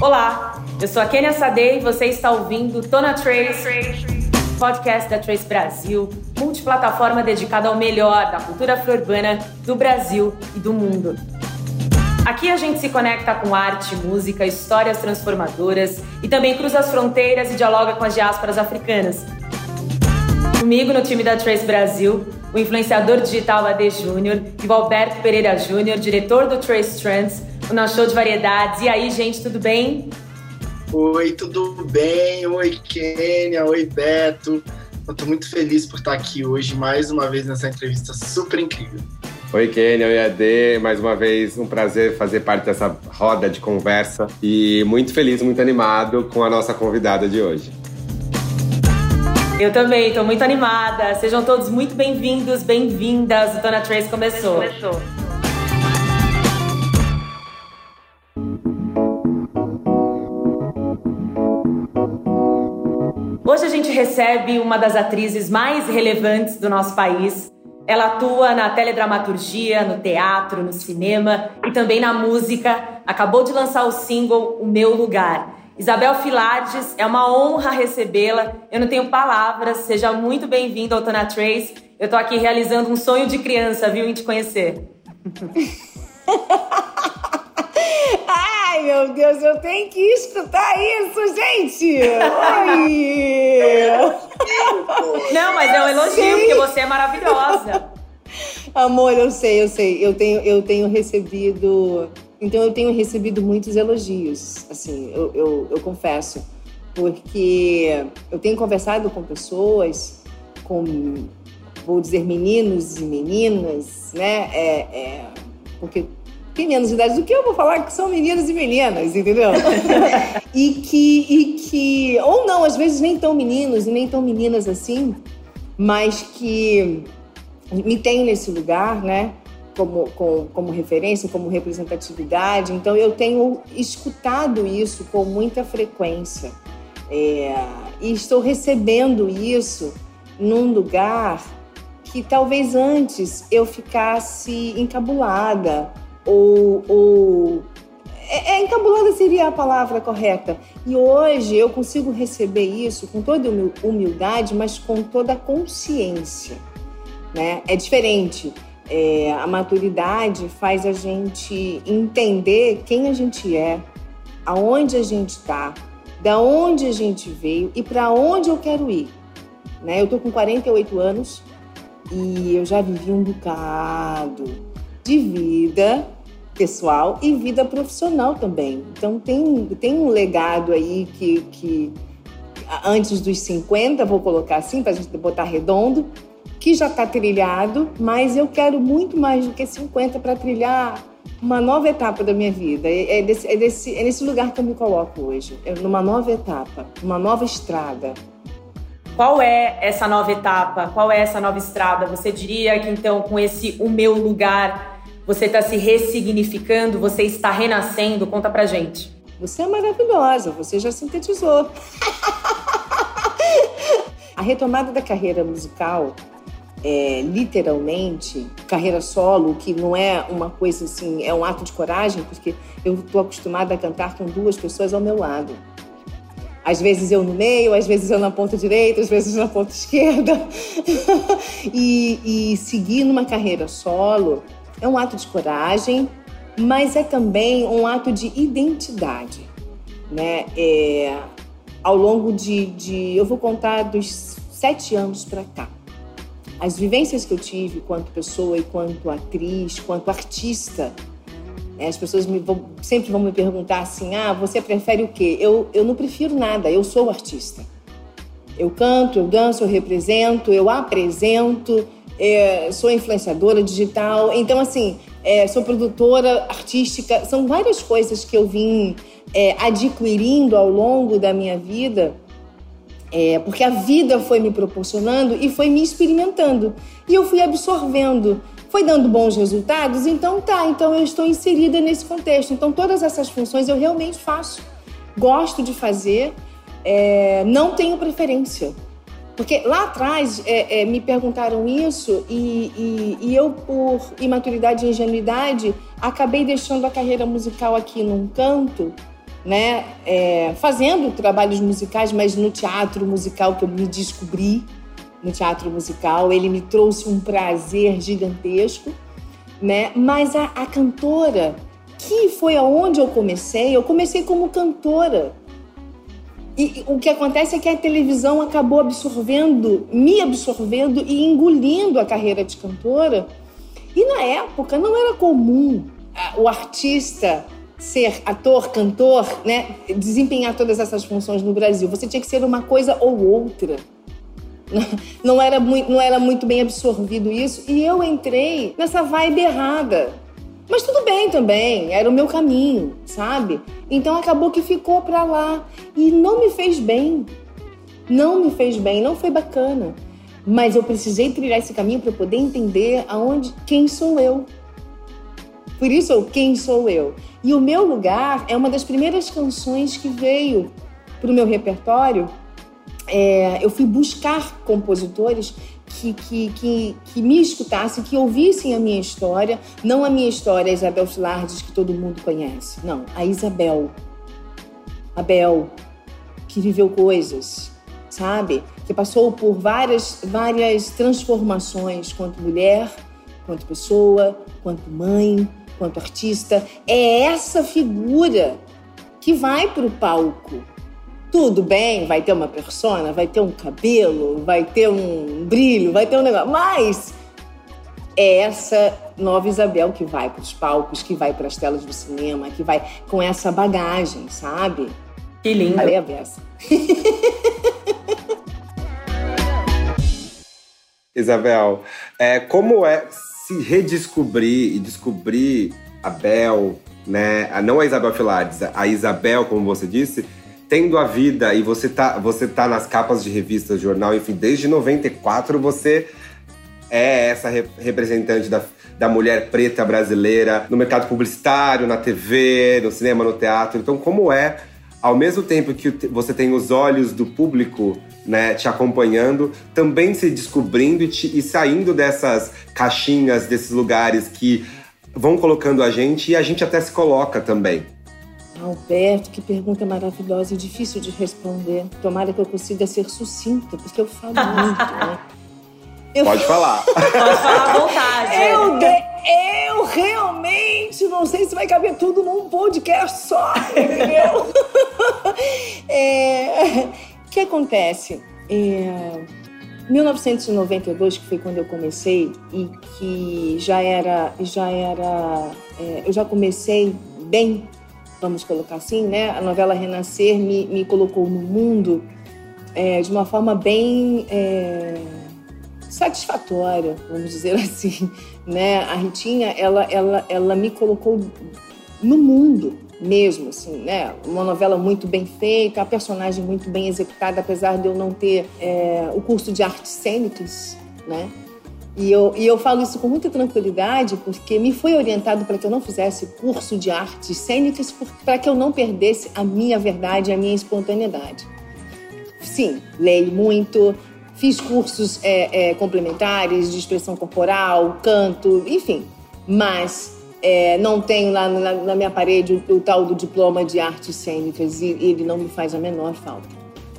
Olá, eu sou a Kenia Sade e você está ouvindo Tona Trace, podcast da Trace Brasil, multiplataforma dedicada ao melhor da cultura afro-urbana do Brasil e do mundo. Aqui a gente se conecta com arte, música, histórias transformadoras e também cruza as fronteiras e dialoga com as diásporas africanas. Comigo no time da Trace Brasil, o influenciador digital AD Júnior e o Alberto Pereira Júnior, diretor do Trace Trends, o nosso show de variedades. E aí, gente, tudo bem? Oi, tudo bem? Oi, Kênia. Oi, Beto. Eu tô muito feliz por estar aqui hoje, mais uma vez, nessa entrevista super incrível. Oi, Kênia, oi, Ade. Mais uma vez, um prazer fazer parte dessa roda de conversa e muito feliz, muito animado com a nossa convidada de hoje. Eu também, estou muito animada. Sejam todos muito bem-vindos, bem-vindas. O Dona Trace começou. começou. Recebe uma das atrizes mais relevantes do nosso país. Ela atua na teledramaturgia, no teatro, no cinema e também na música. Acabou de lançar o single O Meu Lugar. Isabel Filardes, é uma honra recebê-la. Eu não tenho palavras. Seja muito bem-vinda ao Tona Trace. Eu estou aqui realizando um sonho de criança, viu, em te conhecer. Meu Deus, eu tenho que escutar isso, gente! Oi! Não, mas é um elogio, sei. porque você é maravilhosa. Amor, eu sei, eu sei. Eu tenho, eu tenho recebido então eu tenho recebido muitos elogios, assim, eu, eu, eu confesso, porque eu tenho conversado com pessoas, com, vou dizer, meninos e meninas, né? É, é, porque tem menos idade do que eu, vou falar que são meninos e meninas, entendeu? e, que, e que, ou não, às vezes nem tão meninos e nem tão meninas assim, mas que me tem nesse lugar, né? como, como, como referência, como representatividade. Então, eu tenho escutado isso com muita frequência é, e estou recebendo isso num lugar que talvez antes eu ficasse encabulada ou, ou é, é, encabulada seria a palavra correta. E hoje eu consigo receber isso com toda humildade, mas com toda consciência. Né? É diferente é, a maturidade faz a gente entender quem a gente é, aonde a gente está, da onde a gente veio e para onde eu quero ir. Né? Eu tô com 48 anos e eu já vivi um bocado de vida pessoal e vida profissional também. Então tem, tem um legado aí que, que antes dos 50, vou colocar assim, para a gente botar redondo, que já está trilhado, mas eu quero muito mais do que 50 para trilhar uma nova etapa da minha vida. É, é, desse, é, desse, é nesse lugar que eu me coloco hoje, é numa nova etapa, uma nova estrada. Qual é essa nova etapa? Qual é essa nova estrada? Você diria que então com esse o meu lugar você está se ressignificando, você está renascendo? Conta pra gente. Você é maravilhosa, você já sintetizou. A retomada da carreira musical é, literalmente carreira solo, que não é uma coisa assim, é um ato de coragem, porque eu estou acostumada a cantar com duas pessoas ao meu lado. Às vezes eu no meio, às vezes eu na ponta direita, às vezes na ponta esquerda. e, e seguir numa carreira solo é um ato de coragem, mas é também um ato de identidade. Né? É, ao longo de, de, eu vou contar dos sete anos para cá as vivências que eu tive quanto pessoa e quanto atriz, quanto artista, as pessoas vão, sempre vão me perguntar assim: ah, você prefere o quê? Eu, eu não prefiro nada, eu sou artista. Eu canto, eu danço, eu represento, eu apresento, é, sou influenciadora digital. Então, assim, é, sou produtora artística. São várias coisas que eu vim é, adquirindo ao longo da minha vida é, porque a vida foi me proporcionando e foi me experimentando. E eu fui absorvendo. Foi dando bons resultados? Então tá, então eu estou inserida nesse contexto. Então todas essas funções eu realmente faço. Gosto de fazer, é, não tenho preferência. Porque lá atrás é, é, me perguntaram isso e, e, e, eu, por imaturidade e ingenuidade, acabei deixando a carreira musical aqui num canto né, é, fazendo trabalhos musicais, mas no teatro musical que eu me descobri, no teatro musical, ele me trouxe um prazer gigantesco, né? Mas a, a cantora, que foi aonde eu comecei, eu comecei como cantora. E o que acontece é que a televisão acabou absorvendo, me absorvendo e engolindo a carreira de cantora. E na época não era comum o artista ser ator, cantor, né, desempenhar todas essas funções no Brasil. Você tinha que ser uma coisa ou outra. Não era muito, não era muito bem absorvido isso e eu entrei nessa vibe errada. Mas tudo bem também, era o meu caminho, sabe? Então acabou que ficou para lá e não me fez bem. Não me fez bem, não foi bacana. Mas eu precisei trilhar esse caminho para poder entender aonde quem sou eu. Por isso, eu, quem sou eu? E o meu lugar é uma das primeiras canções que veio para o meu repertório. É, eu fui buscar compositores que, que, que, que, me escutassem, que ouvissem a minha história, não a minha história, a Isabel Filardes, que todo mundo conhece. Não, a Isabel. A Bel, que viveu coisas, sabe? Que passou por várias, várias transformações quanto mulher, quanto pessoa, quanto mãe, quanto artista. É essa figura que vai para o palco tudo bem, vai ter uma persona, vai ter um cabelo, vai ter um brilho, vai ter um negócio, mas é essa nova Isabel que vai para os palcos, que vai para as telas do cinema, que vai com essa bagagem, sabe? Que lindo. Falei a beça. Isabel, é, como é se redescobrir e descobrir a Bel, né? Não a Isabel Filardes, a Isabel, como você disse, tendo a vida e você tá, você tá nas capas de revistas, jornal, enfim, desde 94 você é essa representante da, da mulher preta brasileira no mercado publicitário, na TV, no cinema, no teatro. Então, como é, ao mesmo tempo que você tem os olhos do público né, te acompanhando, também se descobrindo e, te, e saindo dessas caixinhas, desses lugares que vão colocando a gente e a gente até se coloca também. Alberto, que pergunta maravilhosa e difícil de responder. Tomara que eu consiga ser sucinta, porque eu falo muito, né? Eu... Pode falar. Pode falar à vontade. Eu, de... eu realmente não sei se vai caber tudo num podcast só, entendeu? é... O que acontece? É... 1992, que foi quando eu comecei e que já era, já era, é... eu já comecei bem vamos colocar assim, né? A novela Renascer me, me colocou no mundo é, de uma forma bem é, satisfatória, vamos dizer assim, né? A Ritinha, ela, ela, ela me colocou no mundo mesmo, assim, né? Uma novela muito bem feita, a personagem muito bem executada, apesar de eu não ter é, o curso de artes cênicas, né? E eu, e eu falo isso com muita tranquilidade porque me foi orientado para que eu não fizesse curso de artes cênicas para que eu não perdesse a minha verdade, a minha espontaneidade. Sim, leio muito, fiz cursos é, é, complementares de expressão corporal, canto, enfim, mas é, não tenho lá na, na minha parede o, o, tal do diploma de artes cênicas e ele não me faz a menor falta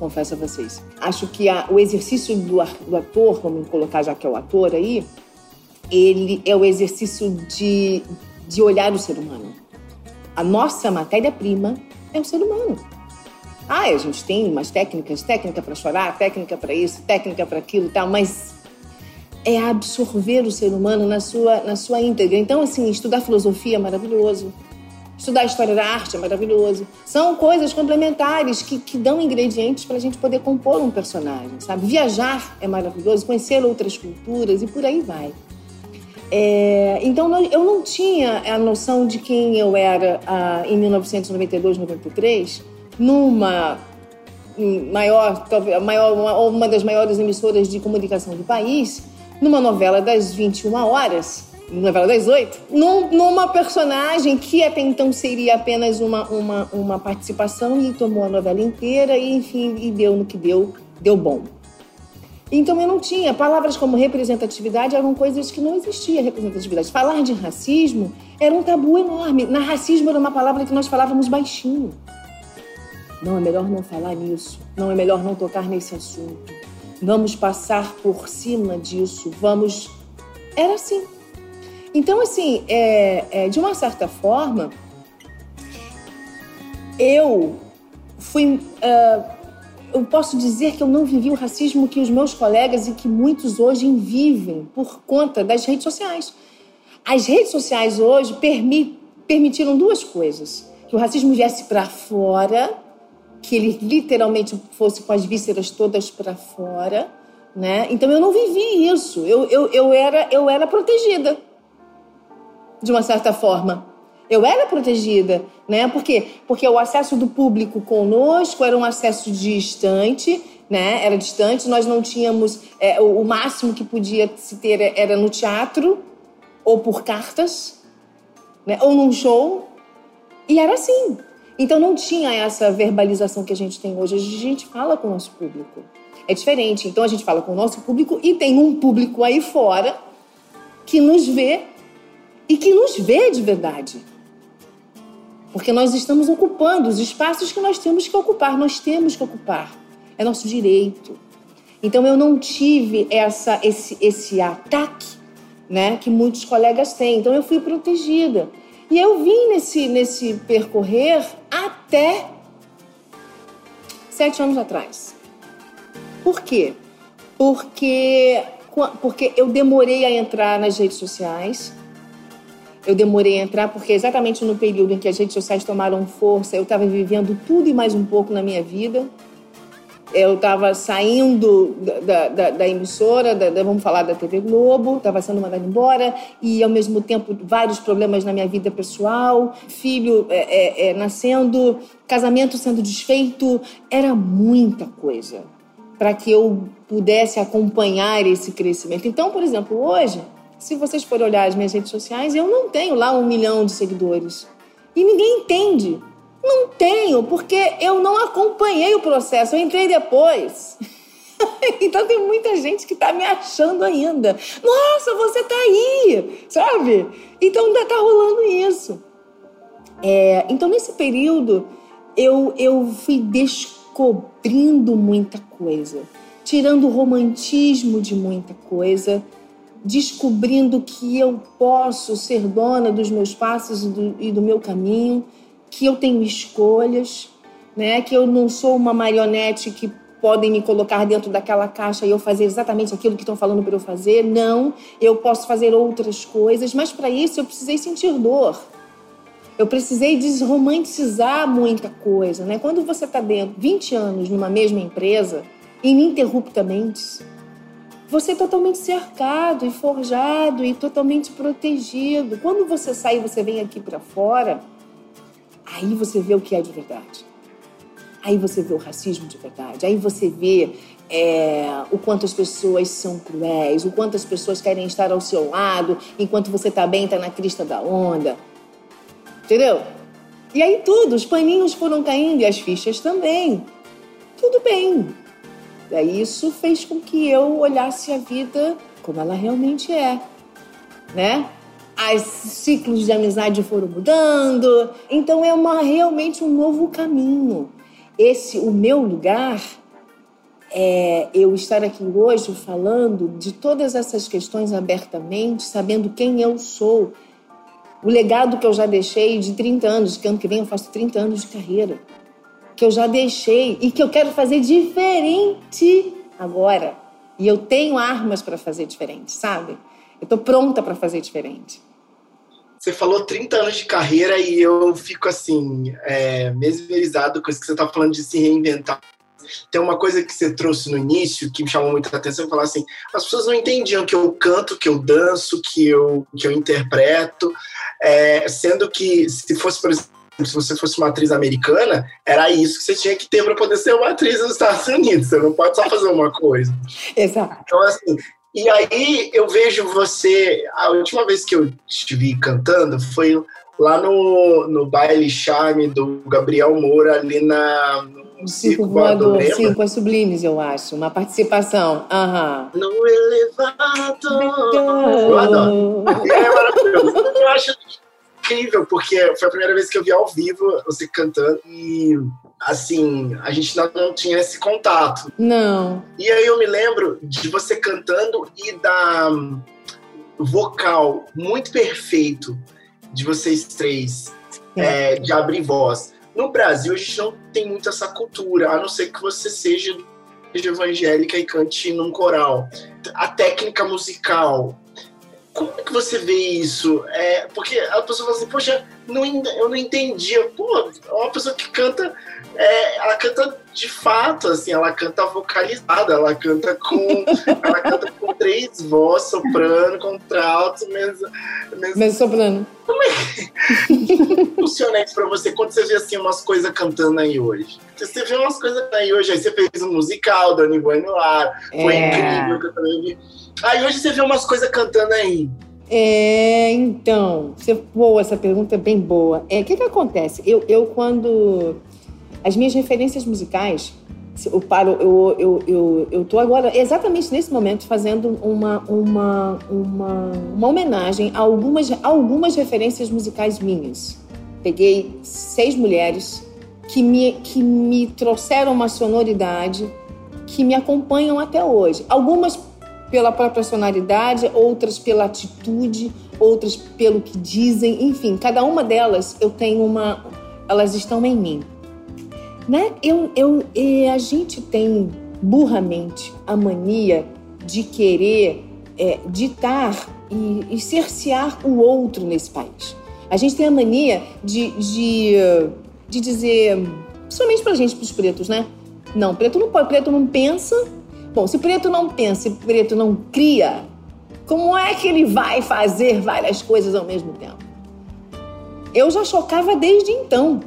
confesso a vocês. Acho que a, o exercício do, do ator, vamos colocar já que é o ator aí, ele é o exercício de, de olhar o ser humano. A nossa matéria-prima é o ser humano. Ah, a gente tem umas técnicas, técnica para chorar, técnica para isso, técnica para aquilo e tal, mas é absorver o ser humano na sua, na sua íntegra. Então, assim, estudar filosofia é maravilhoso. Estudar história da arte é maravilhoso. São coisas complementares que, que dão ingredientes para a gente poder compor um personagem, sabe? Viajar é maravilhoso, conhecer outras culturas e por aí vai. É, então eu não tinha a noção de quem eu era ah, em 1992, 93, numa maior, talvez maior, uma, uma das maiores emissoras de comunicação do país, numa novela das 21 horas, novela das oito, num, numa personagem que até então seria apenas uma, uma, uma participação e tomou a novela inteira e, enfim, e deu no que deu, deu bom. Então eu não tinha. Palavras como representatividade eram coisas que não existia representatividade. Falar de racismo era um tabu enorme. Na racismo era uma palavra que nós falávamos baixinho. Não, é melhor não falar nisso. Não, é melhor não tocar nesse assunto. Vamos passar por cima disso. Vamos. Era assim. Então, assim, é, é, de uma certa forma, eu fui. Uh, eu posso dizer que eu não vivi o racismo que os meus colegas e que muitos hoje vivem por conta das redes sociais. As redes sociais hoje permi permitiram duas coisas: que o racismo viesse para fora, que ele literalmente fosse com as vísceras todas para fora, né? Então eu não vivi isso. Eu, eu, eu, era, eu era protegida, de uma certa forma. Eu era protegida, né? Por quê? Porque o acesso do público conosco era um acesso distante, né? Era distante, nós não tínhamos. É, o máximo que podia se ter era no teatro, ou por cartas, né? ou num show. E era assim. Então não tinha essa verbalização que a gente tem hoje. A gente fala com o nosso público. É diferente. Então a gente fala com o nosso público e tem um público aí fora que nos vê e que nos vê de verdade. Porque nós estamos ocupando os espaços que nós temos que ocupar, nós temos que ocupar. É nosso direito. Então eu não tive essa esse esse ataque, né, que muitos colegas têm. Então eu fui protegida. E eu vim nesse nesse percorrer até sete anos atrás. Por quê? Porque porque eu demorei a entrar nas redes sociais eu demorei a entrar porque exatamente no período em que as redes sociais tomaram força, eu estava vivendo tudo e mais um pouco na minha vida. Eu estava saindo da, da, da emissora, da, vamos falar da TV Globo, estava sendo mandada embora e, ao mesmo tempo, vários problemas na minha vida pessoal, filho é, é, é, nascendo, casamento sendo desfeito. Era muita coisa para que eu pudesse acompanhar esse crescimento. Então, por exemplo, hoje se vocês forem olhar as minhas redes sociais, eu não tenho lá um milhão de seguidores. E ninguém entende. Não tenho, porque eu não acompanhei o processo, eu entrei depois. então tem muita gente que está me achando ainda. Nossa, você está aí, sabe? Então ainda está rolando isso. É, então nesse período eu, eu fui descobrindo muita coisa, tirando o romantismo de muita coisa descobrindo que eu posso ser dona dos meus passos e do, e do meu caminho, que eu tenho escolhas, né? que eu não sou uma marionete que podem me colocar dentro daquela caixa e eu fazer exatamente aquilo que estão falando para eu fazer. Não, eu posso fazer outras coisas, mas para isso eu precisei sentir dor. Eu precisei desromantizar muita coisa, né? Quando você está dentro 20 anos numa mesma empresa, ininterruptamente, você é totalmente cercado e forjado e totalmente protegido. Quando você sai e você vem aqui para fora, aí você vê o que é de verdade. Aí você vê o racismo de verdade. Aí você vê é, o quanto as pessoas são cruéis, o quanto as pessoas querem estar ao seu lado enquanto você está bem, está na crista da onda. Entendeu? E aí tudo, os paninhos foram caindo e as fichas também. Tudo bem, isso fez com que eu olhasse a vida como ela realmente é, né? Os ciclos de amizade foram mudando, então é uma, realmente um novo caminho. Esse, o meu lugar, é eu estar aqui hoje falando de todas essas questões abertamente, sabendo quem eu sou, o legado que eu já deixei de 30 anos, que ano que vem eu faço 30 anos de carreira que eu já deixei e que eu quero fazer diferente agora. E eu tenho armas para fazer diferente, sabe? Eu tô pronta para fazer diferente. Você falou 30 anos de carreira e eu fico assim, é, mesmerizado com isso que você tá falando de se reinventar. Tem uma coisa que você trouxe no início que me chamou muita atenção, falar assim, as pessoas não entendiam que eu canto, que eu danço, que eu, que eu interpreto, é, sendo que se fosse, por exemplo, se você fosse uma atriz americana, era isso que você tinha que ter para poder ser uma atriz nos Estados Unidos. Você não pode só fazer uma coisa. Exato. Então, assim, e aí eu vejo você. A última vez que eu te vi cantando foi lá no, no baile charme do Gabriel Moura, ali na, no Circo Voador. As sublimes, eu acho. Uma participação. Aham. No elevador. Eu adoro. é maravilhoso. Eu acho incrível, porque foi a primeira vez que eu vi ao vivo você cantando e assim, a gente não, não tinha esse contato. Não. E aí eu me lembro de você cantando e da vocal muito perfeito de vocês três, é. É, de abrir voz. No Brasil, a gente não tem muito essa cultura, a não ser que você seja evangélica e cante num coral. A técnica musical, como é que você vê isso? É, porque a pessoa fala assim, poxa, não, eu não entendia. Pô, é uma pessoa que canta, é, ela canta de fato, assim, ela canta vocalizada, ela canta com. ela canta com três vozes, soprano, contralto, mesa. mesa... mesa soprano. Como é que funciona isso pra você quando você vê assim umas coisas cantando aí hoje? Você vê umas coisas aí hoje, aí você fez um musical, Dani no ar, foi é. incrível que eu também vi Aí hoje você vê umas coisas cantando aí. É, então, você, boa, essa pergunta é bem boa. É, o que que acontece? Eu, eu quando as minhas referências musicais, eu paro, eu, eu, eu, eu tô agora exatamente nesse momento fazendo uma, uma, uma, uma homenagem a algumas, algumas referências musicais minhas. Peguei seis mulheres que me, que me trouxeram uma sonoridade que me acompanham até hoje. Algumas pela própria personalidade, outras pela atitude, outras pelo que dizem, enfim, cada uma delas eu tenho uma. Elas estão em mim. Né? Eu, eu, a gente tem burramente a mania de querer é, ditar e, e cercear o outro nesse país. A gente tem a mania de, de, de dizer, principalmente pra gente, pros pretos, né? Não, preto não pode, preto não pensa, Bom, se preto não pensa, se preto não cria, como é que ele vai fazer várias coisas ao mesmo tempo? Eu já chocava desde então.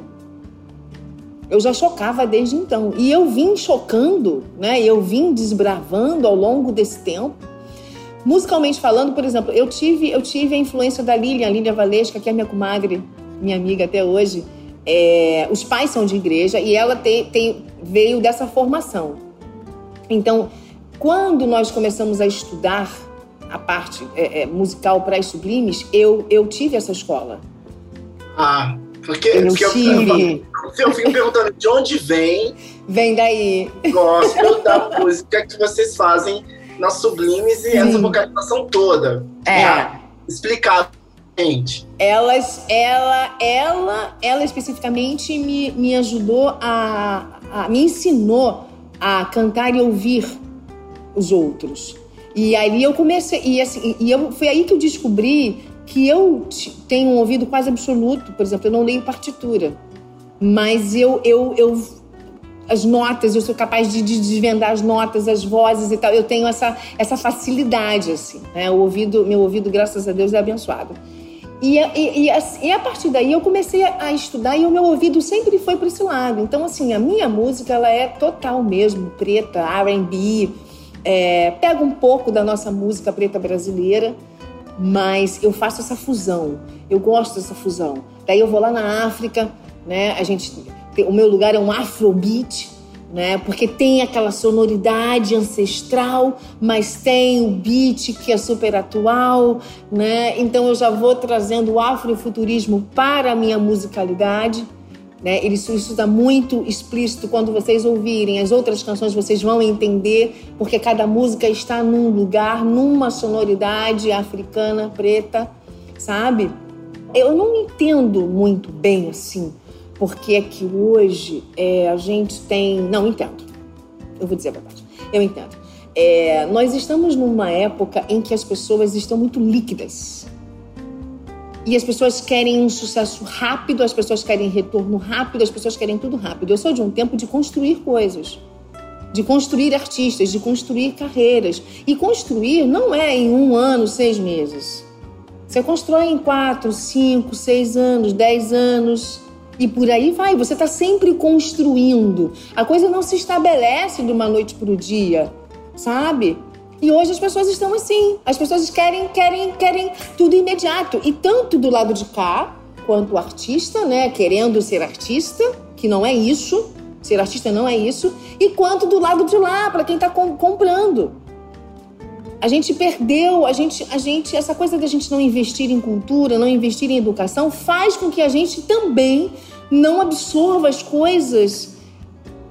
Eu já chocava desde então. E eu vim chocando, né? Eu vim desbravando ao longo desse tempo. Musicalmente falando, por exemplo, eu tive, eu tive a influência da Lilian, a Lilian Valesca, que é minha comadre, minha amiga até hoje. É, os pais são de igreja e ela tem, tem, veio dessa formação. Então, quando nós começamos a estudar a parte é, é, musical para as sublimes, eu, eu tive essa escola. Ah, porque, eu porque tive. Eu, eu fico perguntando de onde vem. Vem daí. Gosto da música que vocês fazem nas sublimes e Sim. essa vocalização toda. É. Explicado gente. Elas, ela, ela, ela especificamente me, me ajudou a, a, me ensinou a cantar e ouvir os outros. E aí eu comecei, e, assim, e eu, foi aí que eu descobri que eu tenho um ouvido quase absoluto. Por exemplo, eu não leio partitura, mas eu, eu, eu as notas, eu sou capaz de, de desvendar as notas, as vozes e tal. Eu tenho essa, essa facilidade, assim. Né? O ouvido, meu ouvido, graças a Deus, é abençoado. E, e, e, a partir daí eu comecei a estudar e o meu ouvido sempre foi para esse lado. Então, assim, a minha música ela é total mesmo, preta, RB. É, pega um pouco da nossa música preta brasileira, mas eu faço essa fusão. Eu gosto dessa fusão. Daí eu vou lá na África, né? A gente, o meu lugar é um afrobeat, né? Porque tem aquela sonoridade ancestral, mas tem o beat que é super atual, né? Então eu já vou trazendo o afrofuturismo para a minha musicalidade, né? Isso está muito explícito quando vocês ouvirem as outras canções, vocês vão entender porque cada música está num lugar, numa sonoridade africana preta, sabe? Eu não entendo muito bem assim porque é que hoje é, a gente tem. Não, entendo. Eu vou dizer a verdade. Eu entendo. É, nós estamos numa época em que as pessoas estão muito líquidas. E as pessoas querem um sucesso rápido, as pessoas querem retorno rápido, as pessoas querem tudo rápido. Eu sou de um tempo de construir coisas, de construir artistas, de construir carreiras. E construir não é em um ano, seis meses. Você constrói em quatro, cinco, seis anos, dez anos. E por aí vai, você está sempre construindo. A coisa não se estabelece de uma noite para o dia, sabe? E hoje as pessoas estão assim. As pessoas querem, querem, querem tudo imediato. E tanto do lado de cá, quanto o artista, né? Querendo ser artista, que não é isso. Ser artista não é isso. E quanto do lado de lá, para quem está comprando. A gente perdeu, a gente, a gente, essa coisa da gente não investir em cultura, não investir em educação, faz com que a gente também não absorva as coisas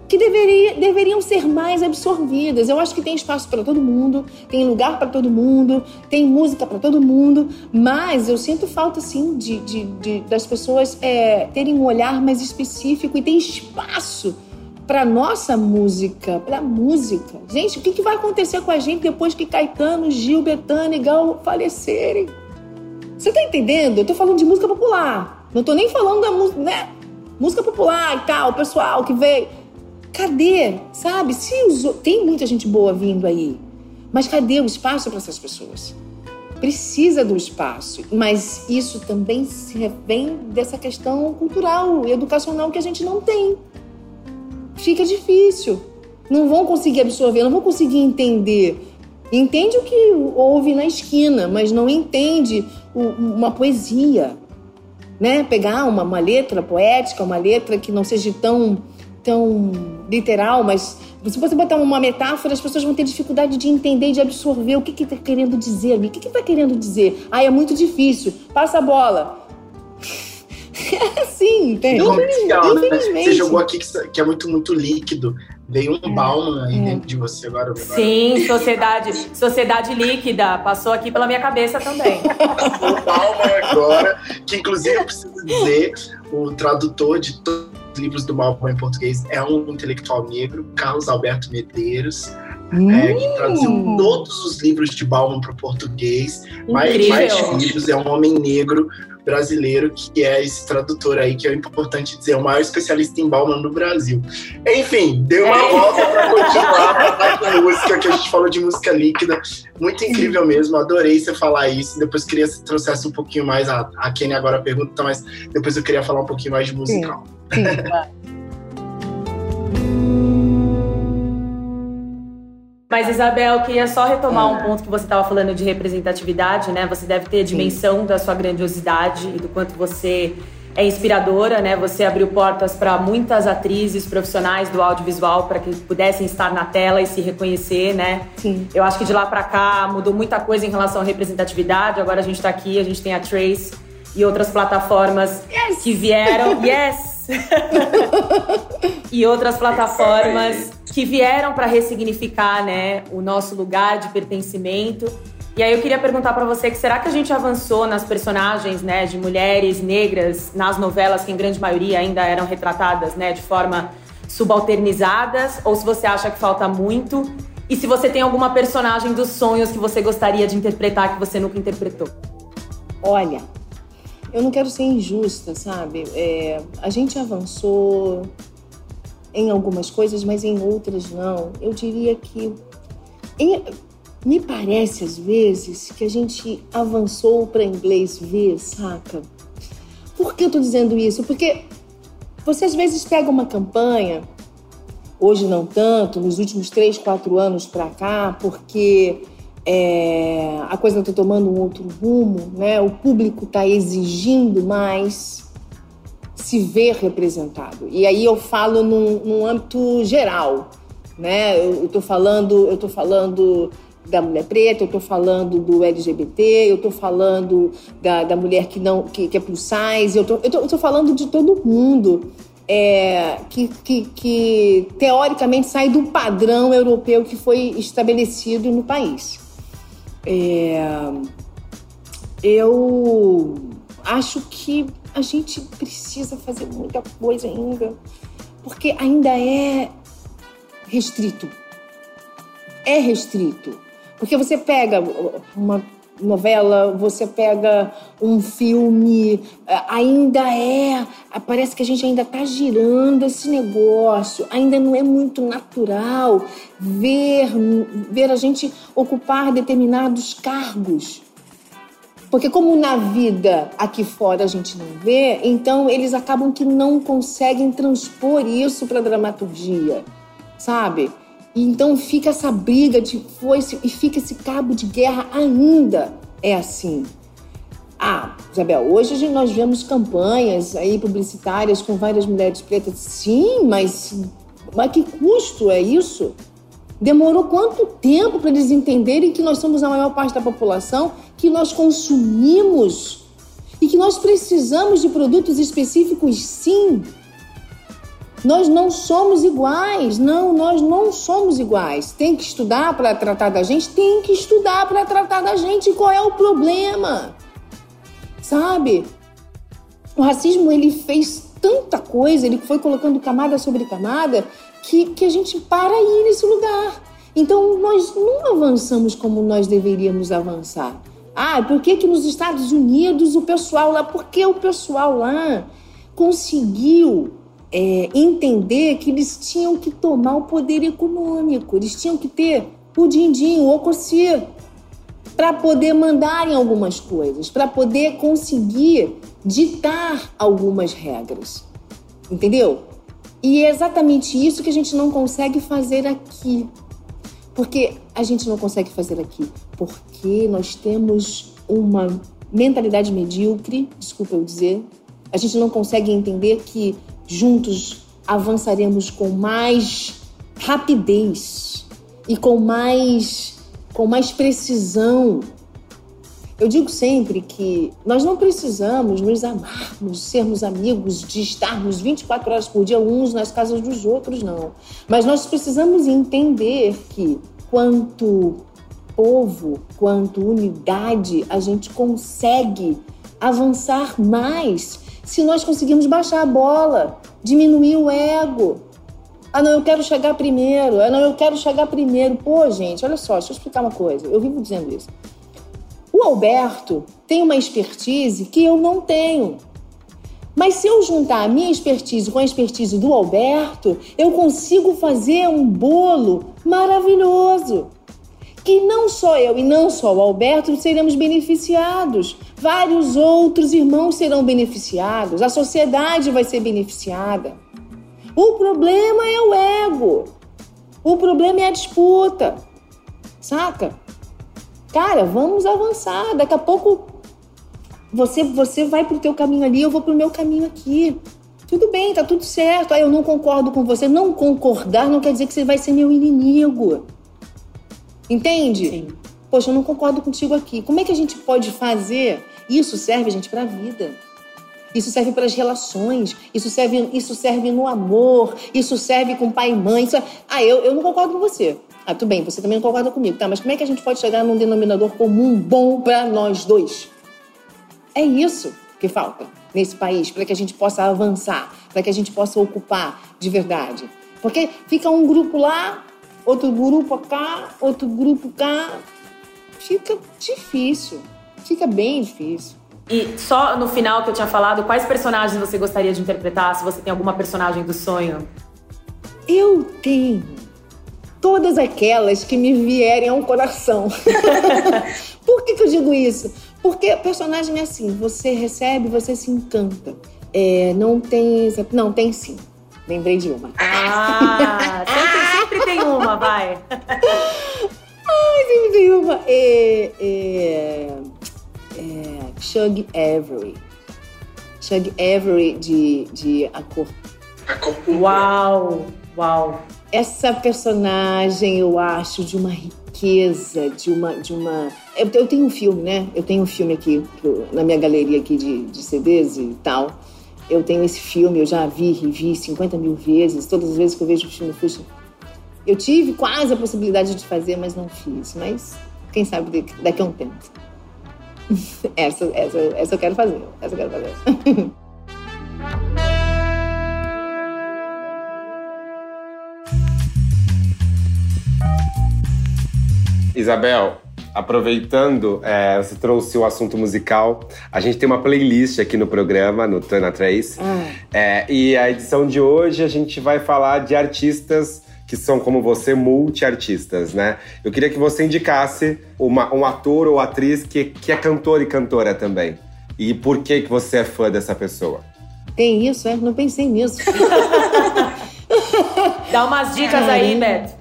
que deveria, deveriam ser mais absorvidas. Eu acho que tem espaço para todo mundo, tem lugar para todo mundo, tem música para todo mundo, mas eu sinto falta, sim, de, de, de das pessoas é, terem um olhar mais específico e tem espaço para nossa música, para música. Gente, o que, que vai acontecer com a gente depois que Caetano, Gil, Betânia e Gal falecerem? Você tá entendendo? Eu tô falando de música popular. Não tô nem falando da música, né? Música popular e tal, pessoal que veio. Cadê? Sabe? Se. Tem muita gente boa vindo aí. Mas cadê o espaço para essas pessoas? Precisa do espaço. Mas isso também vem dessa questão cultural e educacional que a gente não tem. Fica difícil. Não vão conseguir absorver, não vão conseguir entender. Entende o que ouve na esquina, mas não entende uma poesia. Né? Pegar uma, uma letra poética, uma letra que não seja tão tão literal, mas se você botar uma metáfora, as pessoas vão ter dificuldade de entender de absorver o que está que querendo dizer. O que está que querendo dizer? Ah, é muito difícil. Passa a bola. É assim, entende? Infelizmente. Né? Você jogou aqui que é muito, muito líquido. Veio um é. balmo aí é. dentro de você agora. agora. Sim, sociedade, sociedade líquida. Passou aqui pela minha cabeça também. Passou o balmo agora, que inclusive eu preciso dizer, o tradutor de todo livros do Malcolm em português é um intelectual negro, Carlos Alberto Medeiros, hum. é, que traduziu todos os livros de Bauman para o português. Mais, mais livros, é um homem negro brasileiro que é esse tradutor aí, que é importante dizer, o maior especialista em Bauman no Brasil. Enfim, deu uma é. volta para continuar com música, que a gente falou de música líquida. Muito incrível mesmo, adorei você falar isso. Depois queria que você trouxesse um pouquinho mais, a, a Kenny agora pergunta, mas depois eu queria falar um pouquinho mais de musical. Sim. Sim. Mas, Isabel, queria só retomar um ponto que você estava falando de representatividade, né? Você deve ter a dimensão Sim. da sua grandiosidade e do quanto você é inspiradora, né? Você abriu portas para muitas atrizes profissionais do audiovisual para que pudessem estar na tela e se reconhecer, né? Sim. Eu acho que de lá para cá mudou muita coisa em relação à representatividade. Agora a gente está aqui, a gente tem a Trace e outras plataformas yes! que vieram. yes! e outras plataformas que vieram para ressignificar, né, o nosso lugar de pertencimento. E aí eu queria perguntar para você que será que a gente avançou nas personagens, né, de mulheres negras nas novelas que em grande maioria ainda eram retratadas, né, de forma subalternizadas, ou se você acha que falta muito? E se você tem alguma personagem dos sonhos que você gostaria de interpretar que você nunca interpretou? Olha, eu não quero ser injusta, sabe? É, a gente avançou em algumas coisas, mas em outras não. Eu diria que em, me parece às vezes que a gente avançou para inglês ver, saca? Por que eu tô dizendo isso? Porque você às vezes pega uma campanha, hoje não tanto, nos últimos três, quatro anos para cá, porque é, a coisa está tomando um outro rumo, né? O público está exigindo mais se ver representado. E aí eu falo num, num âmbito geral, né? Eu estou falando, eu tô falando da mulher preta, eu estou falando do LGBT, eu estou falando da, da mulher que não que, que é plus size, eu tô, eu tô, falando de todo mundo é, que, que, que teoricamente sai do padrão europeu que foi estabelecido no país. É, eu acho que a gente precisa fazer muita coisa ainda, porque ainda é restrito. É restrito. Porque você pega uma novela, você pega um filme, ainda é. Parece que a gente ainda está girando esse negócio, ainda não é muito natural ver, ver a gente ocupar determinados cargos porque como na vida aqui fora a gente não vê, então eles acabam que não conseguem transpor isso para dramaturgia, sabe? E então fica essa briga de foice e fica esse cabo de guerra ainda. É assim. Ah, Isabel, hoje nós vemos campanhas aí publicitárias com várias mulheres pretas. Sim, mas, mas que custo é isso? Demorou quanto tempo para eles entenderem que nós somos a maior parte da população, que nós consumimos e que nós precisamos de produtos específicos, sim. Nós não somos iguais, não, nós não somos iguais. Tem que estudar para tratar da gente? Tem que estudar para tratar da gente. Qual é o problema? Sabe? O racismo ele fez tanta coisa, ele foi colocando camada sobre camada que, que a gente para aí nesse lugar. Então nós não avançamos como nós deveríamos avançar. Ah, por que, que nos Estados Unidos o pessoal lá, porque o pessoal lá conseguiu é, entender que eles tinham que tomar o poder econômico, eles tinham que ter o din-din, o ocossi, para poder mandar em algumas coisas, para poder conseguir ditar algumas regras. Entendeu? E é exatamente isso que a gente não consegue fazer aqui. Porque a gente não consegue fazer aqui? Porque nós temos uma mentalidade medíocre, desculpa eu dizer. A gente não consegue entender que juntos avançaremos com mais rapidez e com mais, com mais precisão. Eu digo sempre que nós não precisamos nos amarmos, sermos amigos, de estarmos 24 horas por dia uns nas casas dos outros, não. Mas nós precisamos entender que quanto povo, quanto unidade, a gente consegue avançar mais se nós conseguirmos baixar a bola, diminuir o ego. Ah, não, eu quero chegar primeiro. Ah, não, eu quero chegar primeiro. Pô, gente, olha só, deixa eu explicar uma coisa. Eu vivo dizendo isso. O Alberto tem uma expertise que eu não tenho. Mas se eu juntar a minha expertise com a expertise do Alberto, eu consigo fazer um bolo maravilhoso. Que não só eu e não só o Alberto seremos beneficiados, vários outros irmãos serão beneficiados, a sociedade vai ser beneficiada. O problema é o ego. O problema é a disputa. Saca? Cara, vamos avançar. Daqui a pouco você você vai pro teu caminho ali, eu vou pro meu caminho aqui. Tudo bem, tá tudo certo. Ah, eu não concordo com você. Não concordar não quer dizer que você vai ser meu inimigo. Entende? Sim. Poxa, eu não concordo contigo aqui. Como é que a gente pode fazer? Isso serve, gente, para a vida. Isso serve para as relações, isso serve, isso serve no amor, isso serve com pai e mãe. Isso... É, ah, eu, eu não concordo com você. Ah, tudo bem, você também não concorda comigo, tá? Mas como é que a gente pode chegar num denominador comum bom para nós dois? É isso que falta nesse país para que a gente possa avançar, para que a gente possa ocupar de verdade. Porque fica um grupo lá, outro grupo cá, outro grupo cá. Fica difícil, fica bem difícil. E só no final que eu tinha falado, quais personagens você gostaria de interpretar? Se você tem alguma personagem do sonho? Eu tenho todas aquelas que me vierem ao coração. Por que, que eu digo isso? Porque personagem é assim, você recebe, você se encanta. É, não tem. Não, tem sim. Lembrei de uma. Ah, tem uma, vai. Ai, sempre tem uma. É, é, é, Shug Avery. Shug Avery de, de A Cor. A Cor Uau, uau. Essa personagem, eu acho, de uma riqueza, de uma. De uma... Eu, eu tenho um filme, né? Eu tenho um filme aqui na minha galeria aqui de, de CDs e tal. Eu tenho esse filme, eu já vi, revi 50 mil vezes. Todas as vezes que eu vejo o filme, puxa. Eu tive quase a possibilidade de fazer, mas não fiz. Mas quem sabe daqui a um tempo. essa, essa, essa eu quero fazer. Essa eu quero fazer. Isabel, aproveitando, é, você trouxe o assunto musical. A gente tem uma playlist aqui no programa, no Tana Trace. Ah. É, e a edição de hoje a gente vai falar de artistas que são, como você, multiartistas, né? Eu queria que você indicasse uma, um ator ou atriz que, que é cantor e cantora também. E por que, que você é fã dessa pessoa? Tem isso, é? Não pensei nisso. Dá umas dicas aí, Beto.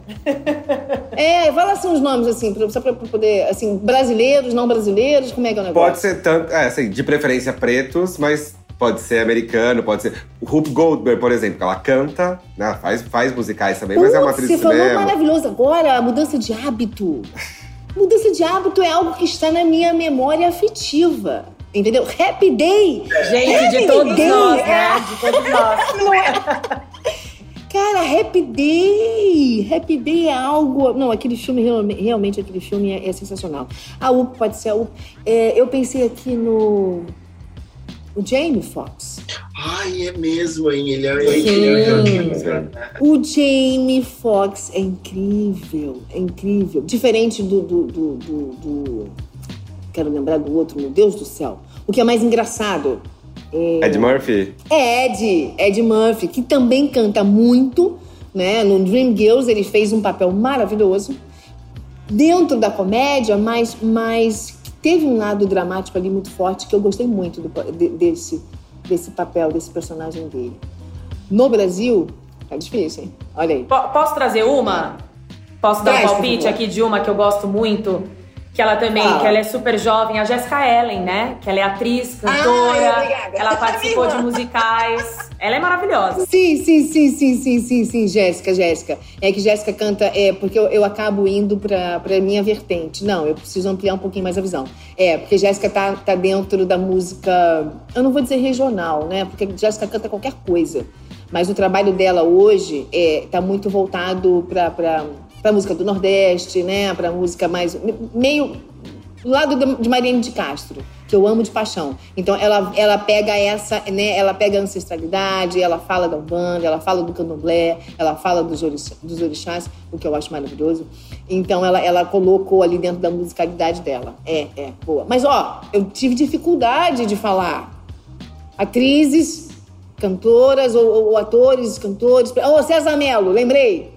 É, fala assim os nomes, assim, só pra poder. Assim, brasileiros, não brasileiros, como é que é o negócio? Pode ser tanto, é, assim, de preferência pretos, mas pode ser americano, pode ser. O Hoop Goldberg, por exemplo, ela canta, né? faz, faz musicais também, mas é uma atriz Você de falou cinema. maravilhoso agora, a mudança de hábito. Mudança de hábito é algo que está na minha memória afetiva. Entendeu? Happy Day! Gente, de Happy todos Day, nós, é. né? De todos nós. Não é? Cara, Happy Day! Happy Day é algo. Não, aquele filme, realme- realmente, aquele filme é, é sensacional. A UP pode ser a UP. É, eu pensei aqui no. O Jamie Foxx. Ai, é mesmo, hein? Ele é incrível. O Jamie Foxx é incrível, é incrível. Diferente do, do, do, do- do- Quero lembrar do outro, meu Deus do céu. O que é mais engraçado Ed Murphy. é Ed, Ed Murphy, que também canta muito, né? No Dream Girls ele fez um papel maravilhoso. Dentro da comédia, mas, mas teve um lado dramático ali muito forte que eu gostei muito do- de- desse, desse papel, desse personagem dele. No Brasil, tá difícil, hein? Olha aí. Po- Posso trazer uma? Posso dar Traz, um palpite aqui de uma que eu gosto muito? Que ela também, Fala. que ela é super jovem, a Jessica Ellen, né? Que ela é atriz, cantora, Ai, ela participou de musicais. Ela é maravilhosa. Sim, sim, sim, sim, sim, sim, sim, Jéssica, Jéssica. É que Jéssica canta, é, porque eu, eu acabo indo pra, pra minha vertente. Não, eu preciso ampliar um pouquinho mais a visão. É, porque Jéssica tá, tá dentro da música, eu não vou dizer regional, né? Porque Jéssica canta qualquer coisa. Mas o trabalho dela hoje é, tá muito voltado pra, pra música do Nordeste, né? Pra música mais, meio do lado de- Mariane de Castro, que eu amo de paixão. Então ela, ela pega essa, né? Ela pega a ancestralidade, ela fala da Umbanda, ela fala do candomblé, ela fala dos, orixá- dos orixás, o que eu acho maravilhoso. Então ela, ela colocou ali dentro da musicalidade dela. É, é, boa. Mas ó, eu tive dificuldade de falar atrizes, cantoras ou, ou atores, cantores. Ô, César Melo, lembrei.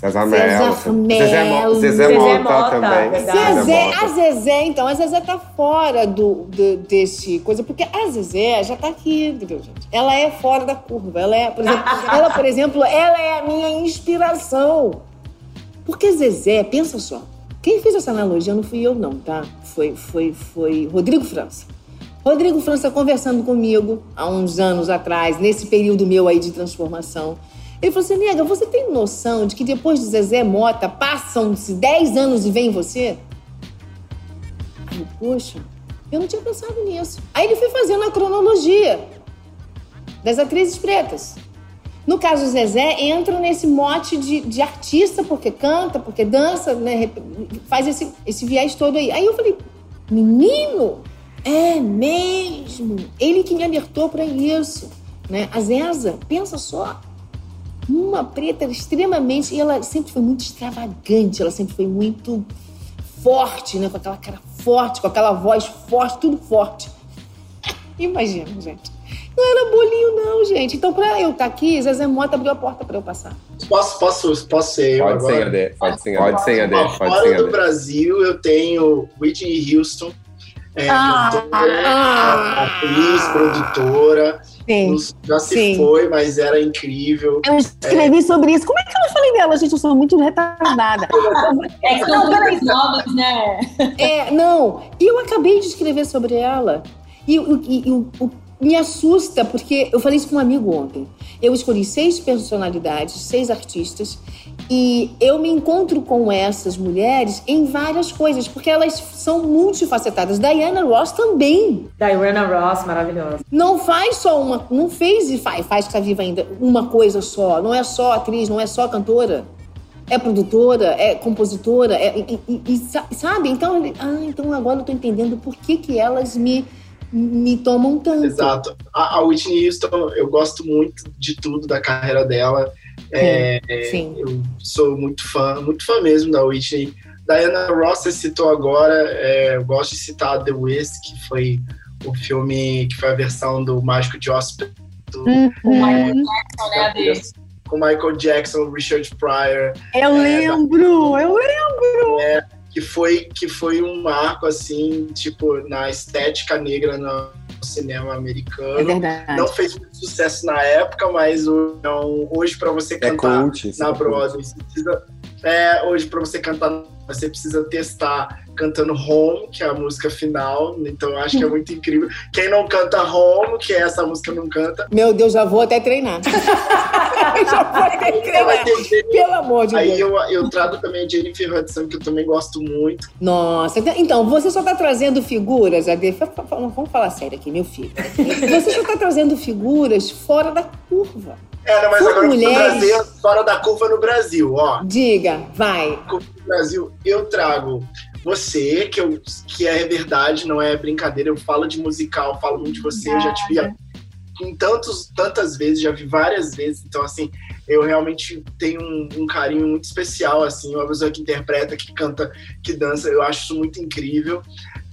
César Melo. Zezé. Mo- Zezé Zezé Mota Mota, também. verdade. Zezé, a Zezé, então, a Zezé tá fora do, do- desse coisa, porque a Zezé já tá aqui, entendeu, gente? Ela é fora da curva. Ela é, por exemplo, ela, por exemplo, ela é a minha inspiração. Porque Zezé, pensa só, quem fez essa analogia não fui eu, não, tá? Foi, foi, foi Rodrigo França. Rodrigo França conversando comigo há uns anos atrás, nesse período meu aí de transformação. Ele falou assim: Nega, você tem noção de que depois de Zezé Mota passam-se 10 anos e vem você? Aí, poxa, eu não tinha pensado nisso. Aí ele foi fazendo a cronologia das atrizes pretas. No caso do Zezé, entra nesse mote de, de artista, porque canta, porque dança, né? Faz esse, esse viés todo aí. Aí eu falei, menino, é mesmo. Ele que me alertou para isso. Né? A Zeza, pensa só. Uma preta extremamente. E ela sempre foi muito extravagante, ela sempre foi muito forte, né? Com aquela cara forte, com aquela voz forte, tudo forte. Imagina, gente. Não era bolinho, não, gente. Então, pra eu estar aqui, Zezé Mota abriu a porta para eu passar. Posso, posso, posso ser eu Pode ser agora? AD, pode ser Pode ser AD, Ó, pode Fora ser do. Brasil, eu tenho Whitney Houston, é, Ah, cantora, ah. atriz, produtora. Sim. Já se Sim. foi, mas era incrível. Eu escrevi sobre isso. Como é que eu não falei dela, gente? Eu sou muito retardada. É que são coisas novas, né? É, não. E eu acabei de escrever sobre ela. E, e- e o- o- me assusta, porque eu falei isso com um amigo ontem. Eu escolhi seis personalidades, seis artistas, e eu me encontro com essas mulheres em várias coisas, porque elas são multifacetadas. Diana Ross também. Diana Ross, maravilhosa. Não faz só uma. Não fez e faz, faz que está viva ainda uma coisa só. Não é só atriz, não é só cantora. É produtora, é compositora, é, e, e- e sa- sabe? Então, ah, então agora eu tô entendendo por que, que elas me, me tomam tanto. Exato. A, a Whitney Houston, eu gosto muito de tudo da carreira dela. É, Sim. eu sou muito fã, muito fã mesmo da Whitney. Diana Ross, você citou agora, é, eu gosto de citar The Wiz, que foi o filme, que foi a versão do Mágico de Oz Uhum. O Michael Jackson, né, com Michael Jackson, Richard Pryor, Eu lembro, eu lembro. Que foi, que foi um marco, assim, tipo, na estética negra no cinema É americano. verdade. Não fez muito sucesso na época, mas não, hoje para você É cantar cult. na é cult. Broadway, você precisa, É, hoje, para você cantar, você precisa testar cantando Home, que é a música final. Então, eu acho que é muito incrível. Quem não canta Home, que é essa música não canta. Meu Deus, já vou até treinar. já vou até treinar. Pelo amor de Aí Deus. eu, eu trago também a Jennifer Hudson, que eu também gosto muito. Nossa, então, você só está trazendo figuras, Ade, vamos falar sério aqui, meu filho. Você só está trazendo figuras fora da curva. É, não, mas Por agora eu vou mulheres. trazer fora da curva no Brasil, ó. Diga, vai. Curva no Brasil, eu trago você, que, eu, que é verdade, não é brincadeira. Eu falo de musical, falo muito de você, eu já te vi em tantos, tantas vezes, já vi várias vezes. Então, assim, eu realmente tenho um, um carinho muito especial, assim, uma pessoa que interpreta, que canta, que dança. Eu acho isso muito incrível.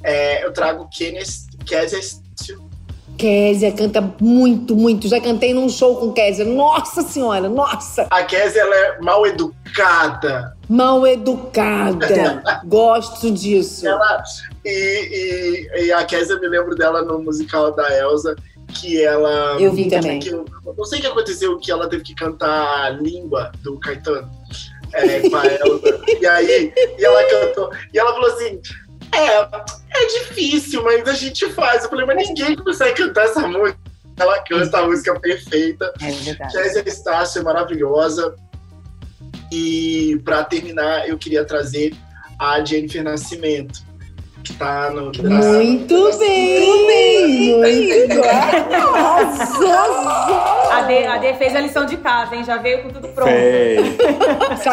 É, eu trago Kenneth, Estácio, Kézia canta muito, muito. Já cantei num show com Kézia. Nossa Senhora, nossa. A Kézia, ela é mal educada. Mal educada. Gosto disso. Ela, e, e, e a Kézia, me lembro dela no musical da Elsa, que ela... Eu vi também. que não sei o que aconteceu, que ela teve que cantar a língua do Caetano é, com a Elsa. e aí, e ela cantou. E ela falou assim: é difícil, mas a gente faz. Eu falei, mas ninguém consegue cantar essa música. Ela canta a música perfeita. É verdade. Kézia Estácio é maravilhosa. E para terminar, eu queria trazer a Jennifer Nascimento, que tá no. Muito bem, muito bem. Arrasou. A D, a D fez a lição de casa, hein? Já veio com tudo pronto.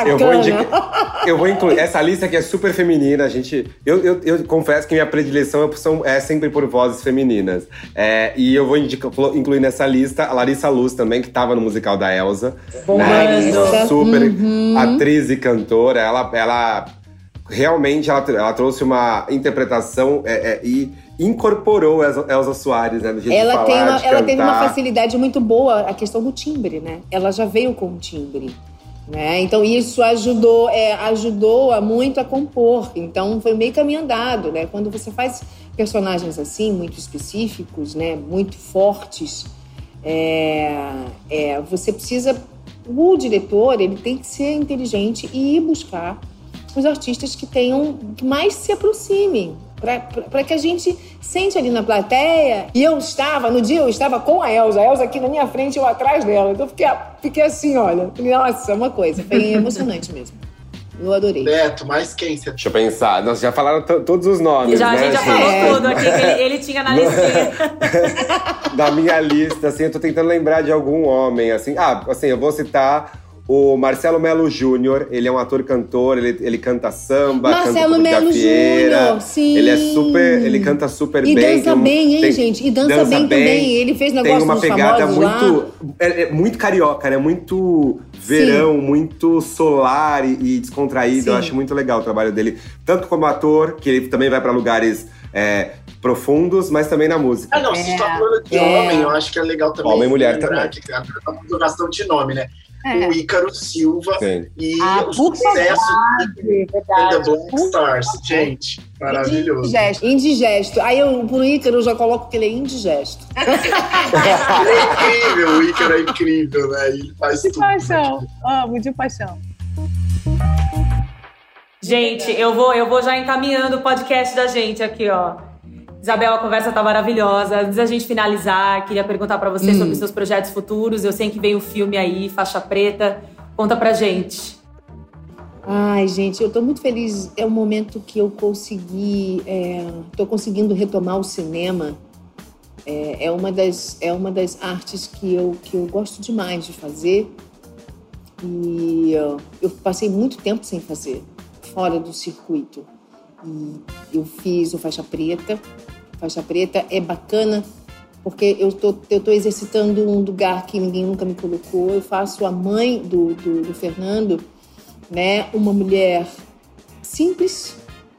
Eu vou, indicar, eu vou incluir essa lista aqui é super feminina, gente. Eu, eu, eu confesso que minha predileção é, são- é sempre por vozes femininas. É, e eu vou indicar, incluir nessa lista a Larissa Luz também, que estava no musical da Elsa. né? Larissa. Super Uhum. atriz e cantora. Ela, ela realmente ela, ela trouxe uma interpretação é, é, e incorporou Elza, Elza Soares, né? No jeito de Ela, falar, tem uma, de ela teve uma facilidade muito boa, a questão do timbre, né? Ela já veio com o timbre. Né? Então isso ajudou, é, ajudou a muito a compor. Então foi meio caminho andado, né? Quando você faz personagens assim, muito específicos, né? Muito fortes, é, é, você precisa, o diretor ele tem que ser inteligente e ir buscar os artistas que tenham, que mais se aproximem. Para que a gente sente ali na plateia. E eu estava, no dia eu estava com a Elza, a Elza aqui na minha frente, eu atrás dela. Então eu fiquei, fiquei assim, olha. Nossa, uma coisa. Foi emocionante mesmo. Eu adorei. Beto, mais quem? Você Deixa eu pensar. Nós já falaram to- todos os nomes, Já, a né? gente já falou É. tudo aqui, que ele, ele tinha na listinha. da minha lista, assim, eu tô tentando lembrar de algum homem, assim. Ah, assim, eu vou citar o Marcelo Melo Júnior. Ele é um ator-cantor, ele, ele canta samba, Marcelo canta Melo. Júnior, sim. Ele é super, ele canta super E bem. dança tem um- bem, hein, tem- gente? E dança, bem, também. Ele fez negócio Tem uma dos pegada famosos muito, lá. é, é muito carioca, né? Muito verão, muito solar e, e descontraído. Sim. Eu acho muito legal o trabalho dele, tanto como ator, que ele também vai pra lugares é, profundos, mas também na música. Ah, não, se você tá falando de É. homem, eu acho que é legal também. Homem e mulher também. Que a conjugação de nome, né? É. O Ícaro Silva Sim. e Ah, o sucesso verdade. The Black Stars. Gente, maravilhoso. Indigesto. Indigesto. Aí eu, pro Ícaro, eu já coloco que ele é indigesto. Ele é incrível, o Ícaro é incrível, né? Ele faz De tudo. paixão. Amo, de paixão. Gente, eu vou, eu vou já encaminhando o podcast da gente aqui, ó. Isabel, a conversa tá maravilhosa. Antes da gente finalizar, queria perguntar pra você sobre seus projetos futuros. Eu sei que vem o filme aí, Faixa Preta. Conta pra gente. Ai, gente, eu tô muito feliz. É um momento que eu consegui. É, tô conseguindo retomar o cinema. É, é uma das, é uma das artes que eu, que eu gosto demais de fazer. E eu passei muito tempo sem fazer, fora do circuito. E eu fiz o Faixa Preta. Faixa Preta é bacana porque eu tô, eu tô exercitando um lugar que ninguém nunca me colocou. Eu faço a mãe do, do, do Fernando, né? Uma mulher simples,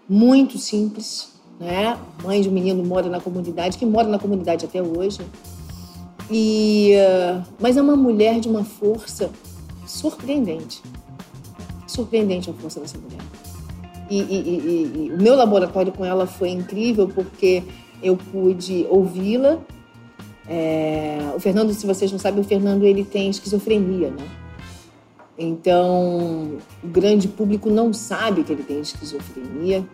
muito simples, né? Mãe de um menino mora na comunidade, que mora na comunidade até hoje. E, ah, mas é uma mulher de uma força surpreendente. Surpreendente a força dessa mulher. E, e- e- e- e o meu laboratório com ela foi incrível porque eu pude ouvi-la. É, o Fernando, se vocês não sabem, o Fernando ele tem esquizofrenia, né? Então, o grande público não sabe que ele tem esquizofrenia.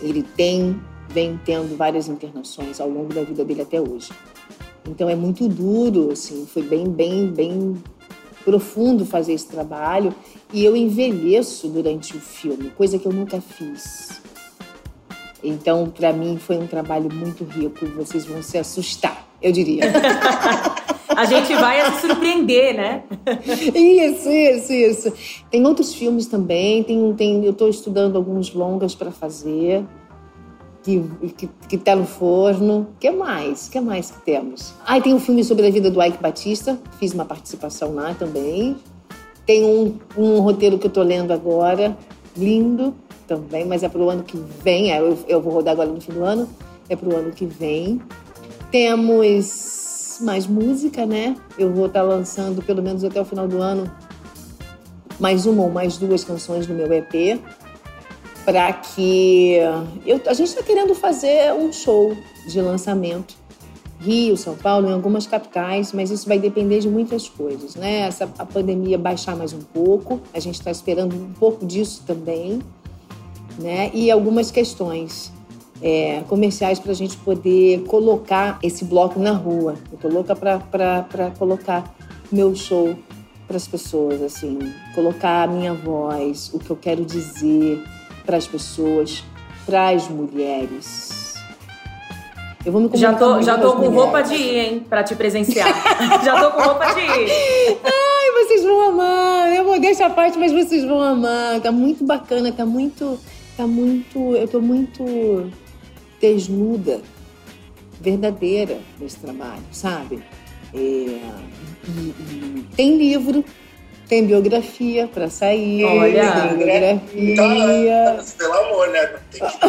Ele tem, vem tendo várias internações ao longo da vida dele até hoje. Então é muito duro, assim, foi bem, bem, bem profundo fazer esse trabalho e eu envelheço durante o filme, coisa que eu nunca fiz. Então, para mim, foi um trabalho muito rico. Vocês vão se assustar, eu diria. A gente vai se surpreender, né? isso, isso, isso. Tem outros filmes também. Tem, tem, eu estou estudando alguns longas para fazer que, que, que tá no forno. O que mais? O que mais que temos? Ah, tem um filme sobre a vida do Ike Batista, fiz uma participação lá também. Tem um, um roteiro que eu tô lendo agora, lindo também, mas é pro ano que vem. É, eu, eu vou rodar agora no fim do ano, é pro ano que vem. Temos mais música, né? Eu vou estar tá lançando, pelo menos até o final do ano, mais uma ou mais duas canções no meu EP para que eu, a gente está querendo fazer um show de lançamento Rio, São Paulo, em algumas capitais, mas isso vai depender de muitas coisas, né? Essa, a pandemia baixar mais um pouco, a gente está esperando um pouco disso também, né? E algumas questões é, comerciais para a gente poder colocar esse bloco na rua. Eu tô louca para colocar meu show para as pessoas, assim, colocar a minha voz, o que eu quero dizer, para as pessoas, para as mulheres. Eu vou me já tô, já tô com roupa de ir, hein, para te presenciar. já tô com roupa de ir. Ai, vocês vão amar. Eu vou deixar a parte, mas vocês vão amar. Tá muito bacana, tá muito, tá muito, eu tô muito desnuda, verdadeira nesse trabalho, sabe? É, e, e, tem livro, tem biografia para sair. Olha, tem biografia. Pelo amor, né? Tem que ter.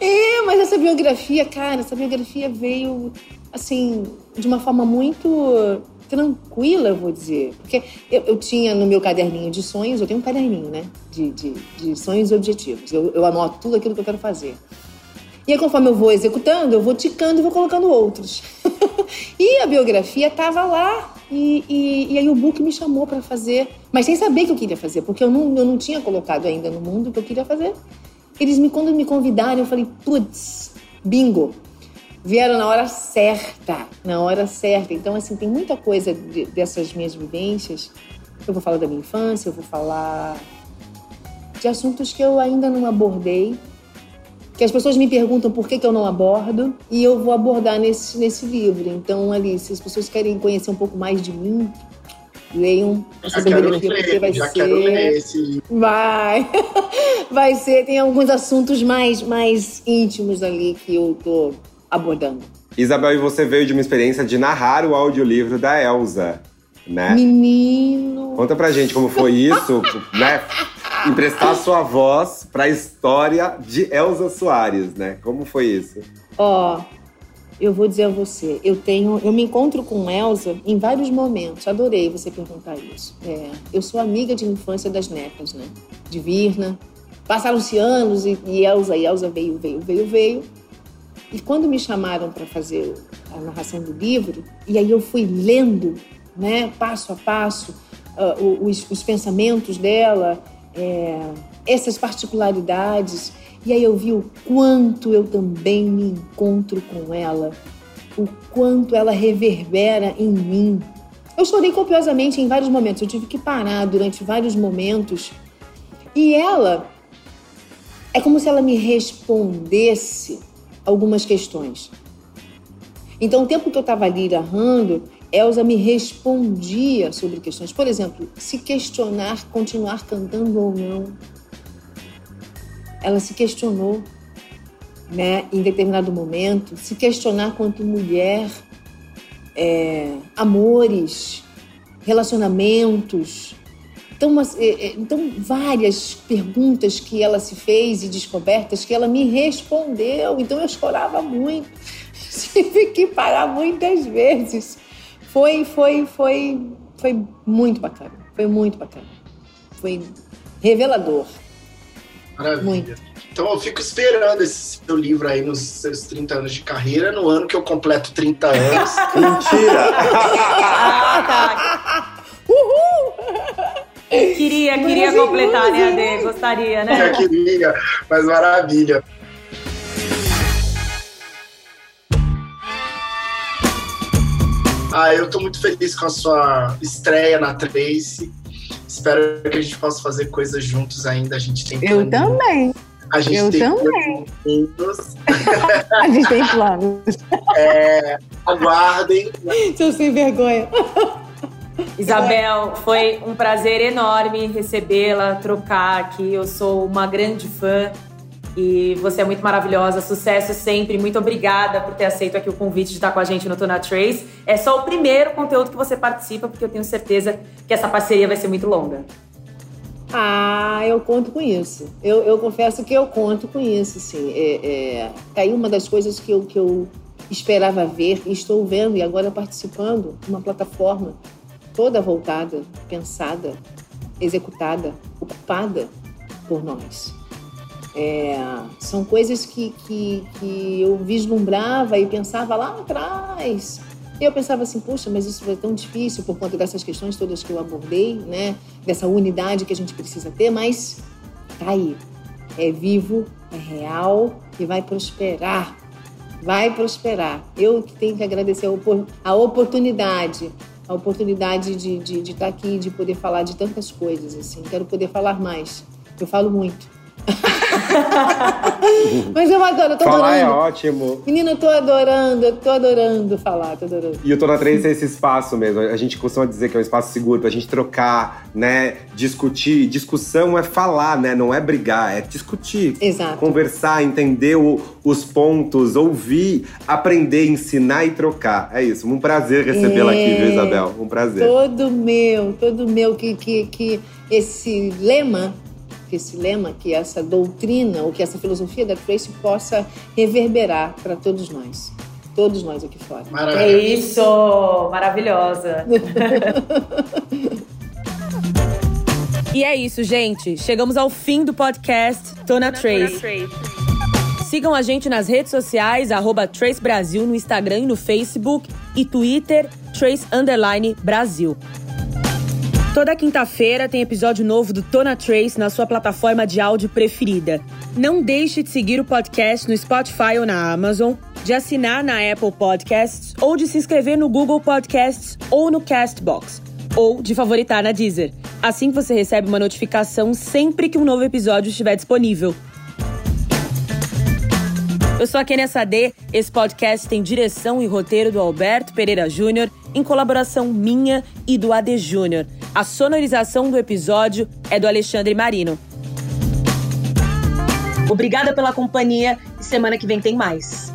é, mas essa biografia, cara, essa biografia veio assim, de uma forma muito tranquila, eu vou dizer. Porque eu, eu, tinha no meu caderninho de sonhos, eu tenho um caderninho, né? De, de, de sonhos e objetivos. Eu, eu anoto tudo aquilo que eu quero fazer. E aí, conforme eu vou executando, eu vou ticando e vou colocando outros. e a biografia estava lá e, e, e, aí o book me chamou para fazer, mas sem saber que eu queria fazer, porque eu não, eu não tinha colocado ainda no mundo o que eu queria fazer. Eles me, quando me convidaram, eu falei, putz, bingo. Vieram na hora certa, na hora certa. Então, assim, tem muita coisa de, dessas minhas vivências. Eu vou falar da minha infância, eu vou falar de assuntos que eu ainda não abordei, que as pessoas me perguntam por que, que eu não abordo e eu vou abordar nesse, nesse livro. Então, ali, se as pessoas querem conhecer um pouco mais de mim, leiam a sabedoria, porque vai já ser. Ler esse... Vai! vai ser, tem alguns assuntos mais, mais íntimos ali que eu tô abordando. Isabel, e você veio de uma experiência de narrar o audiolivro da Elsa, né? Menino! Conta pra gente como foi isso, né? emprestar sua voz para a história de Elza Soares, né? Como foi isso? Ó, oh, eu vou dizer a você, eu tenho, eu me encontro com Elza em vários momentos. Adorei você perguntar isso. É, eu sou amiga de infância das netas, né? De Virna. Passaram-se anos e, e Elza, e Elza veio, veio, veio, veio. E quando me chamaram para fazer a narração do livro, e aí eu fui lendo, né, passo a passo, uh, os, os pensamentos dela, é, essas particularidades. E aí eu vi o quanto eu também me encontro com ela, o quanto ela reverbera em mim. Eu chorei copiosamente em vários momentos, eu tive que parar durante vários momentos. E ela é como se ela me respondesse algumas questões. Então, o tempo que eu estava ali narrando, Elsa me respondia sobre questões. Por exemplo, se questionar continuar cantando ou não. Ela se questionou, né, em determinado momento, se questionar quanto mulher, é, amores, relacionamentos. Então, uma, é, é, então, várias perguntas que ela se fez e descobertas que ela me respondeu. Então, eu chorava muito. Tive que parar muitas vezes foi, foi, foi, foi muito bacana. Foi muito bacana. Foi revelador. Maravilha. Muito. Então eu fico esperando esse seu livro aí nos seus 30 anos de carreira, no ano que eu completo 30 anos. Mentira! ah, tá. Uhul! Queria, queria completar, né, Ade? Gostaria, né? Eu queria, mas maravilha. Ah, eu tô muito feliz com a sua estreia na Trace. Espero que a gente possa fazer coisas juntos ainda. A gente tem Eu planos. também. A gente eu tem também. planos. A gente tem planos. É, aguardem. Seu sem vergonha. Isabel, foi um prazer enorme recebê-la, trocar aqui. Eu sou uma grande fã e você é muito maravilhosa. Sucesso sempre. Muito obrigada por ter aceito aqui o convite de estar com a gente no Tona Trace. É só o primeiro conteúdo que você participa, porque eu tenho certeza que essa parceria vai ser muito longa. Ah, eu conto com isso. Eu, eu confesso que eu conto com isso, sim. É, é, aí uma das coisas que eu, que eu esperava ver e estou vendo e agora participando uma plataforma toda voltada, pensada, executada, ocupada por nós. É, são coisas que, que, que eu vislumbrava e pensava lá atrás. Eu pensava assim, puxa, mas isso vai tão difícil por conta dessas questões todas que eu abordei, né? Dessa unidade que a gente precisa ter, mas tá aí. É vivo, é real e vai prosperar. Vai prosperar. Eu que tenho que agradecer a oportunidade, a oportunidade de, de, de estar aqui, de poder falar de tantas coisas, assim. Quero poder falar mais. Eu falo muito. Mas eu adoro, eu tô Falar é adorando. ótimo. Menina, eu tô adorando, eu tô adorando falar, tô adorando. E o Tona 3 é esse espaço mesmo. A gente costuma dizer que é um espaço seguro pra gente trocar, né? Discutir. Discussão é falar, né? Não é brigar, é discutir. Exato. Conversar, entender o- os pontos, ouvir, aprender, ensinar e trocar. É isso. Um prazer recebê-la aqui, viu, É. Isabel? Um prazer. Todo meu, todo meu que, que, que esse lema, que esse lema, que essa doutrina, ou que essa filosofia da Tracy possa reverberar para todos nós. Todos nós aqui fora. É Maravilha. isso! Maravilhosa! e é isso, gente. Chegamos ao fim do podcast Tona Trace. Sigam a gente nas redes sociais, arroba Trace Brasil, no Instagram e no Facebook, e Twitter, Trace Underline Brasil. Toda quinta-feira tem episódio novo do Tona Trace na sua plataforma de áudio preferida. Não deixe de seguir o podcast no Spotify ou na Amazon, de assinar na Apple Podcasts ou de se inscrever no Google Podcasts ou no Castbox, ou de favoritar na Deezer. Assim você recebe uma notificação sempre que um novo episódio estiver disponível. Eu sou a Kenia Sade. Esse podcast tem direção e roteiro do Alberto Pereira Júnior, em colaboração minha e do AD Júnior. A sonorização do episódio é do Alexandre Marino. Obrigada pela companhia e semana que vem tem mais.